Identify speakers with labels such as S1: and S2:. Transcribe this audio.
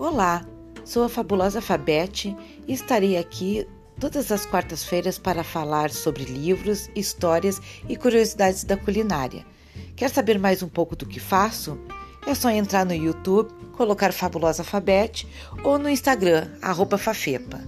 S1: Olá, sou a fabulosa Fabete e estarei aqui todas as quartas-feiras para falar sobre livros, histórias e curiosidades da culinária. Quer saber mais um pouco do que faço? É só entrar no YouTube, colocar Fabulosa Fabete ou no Instagram, arroba Fafepa.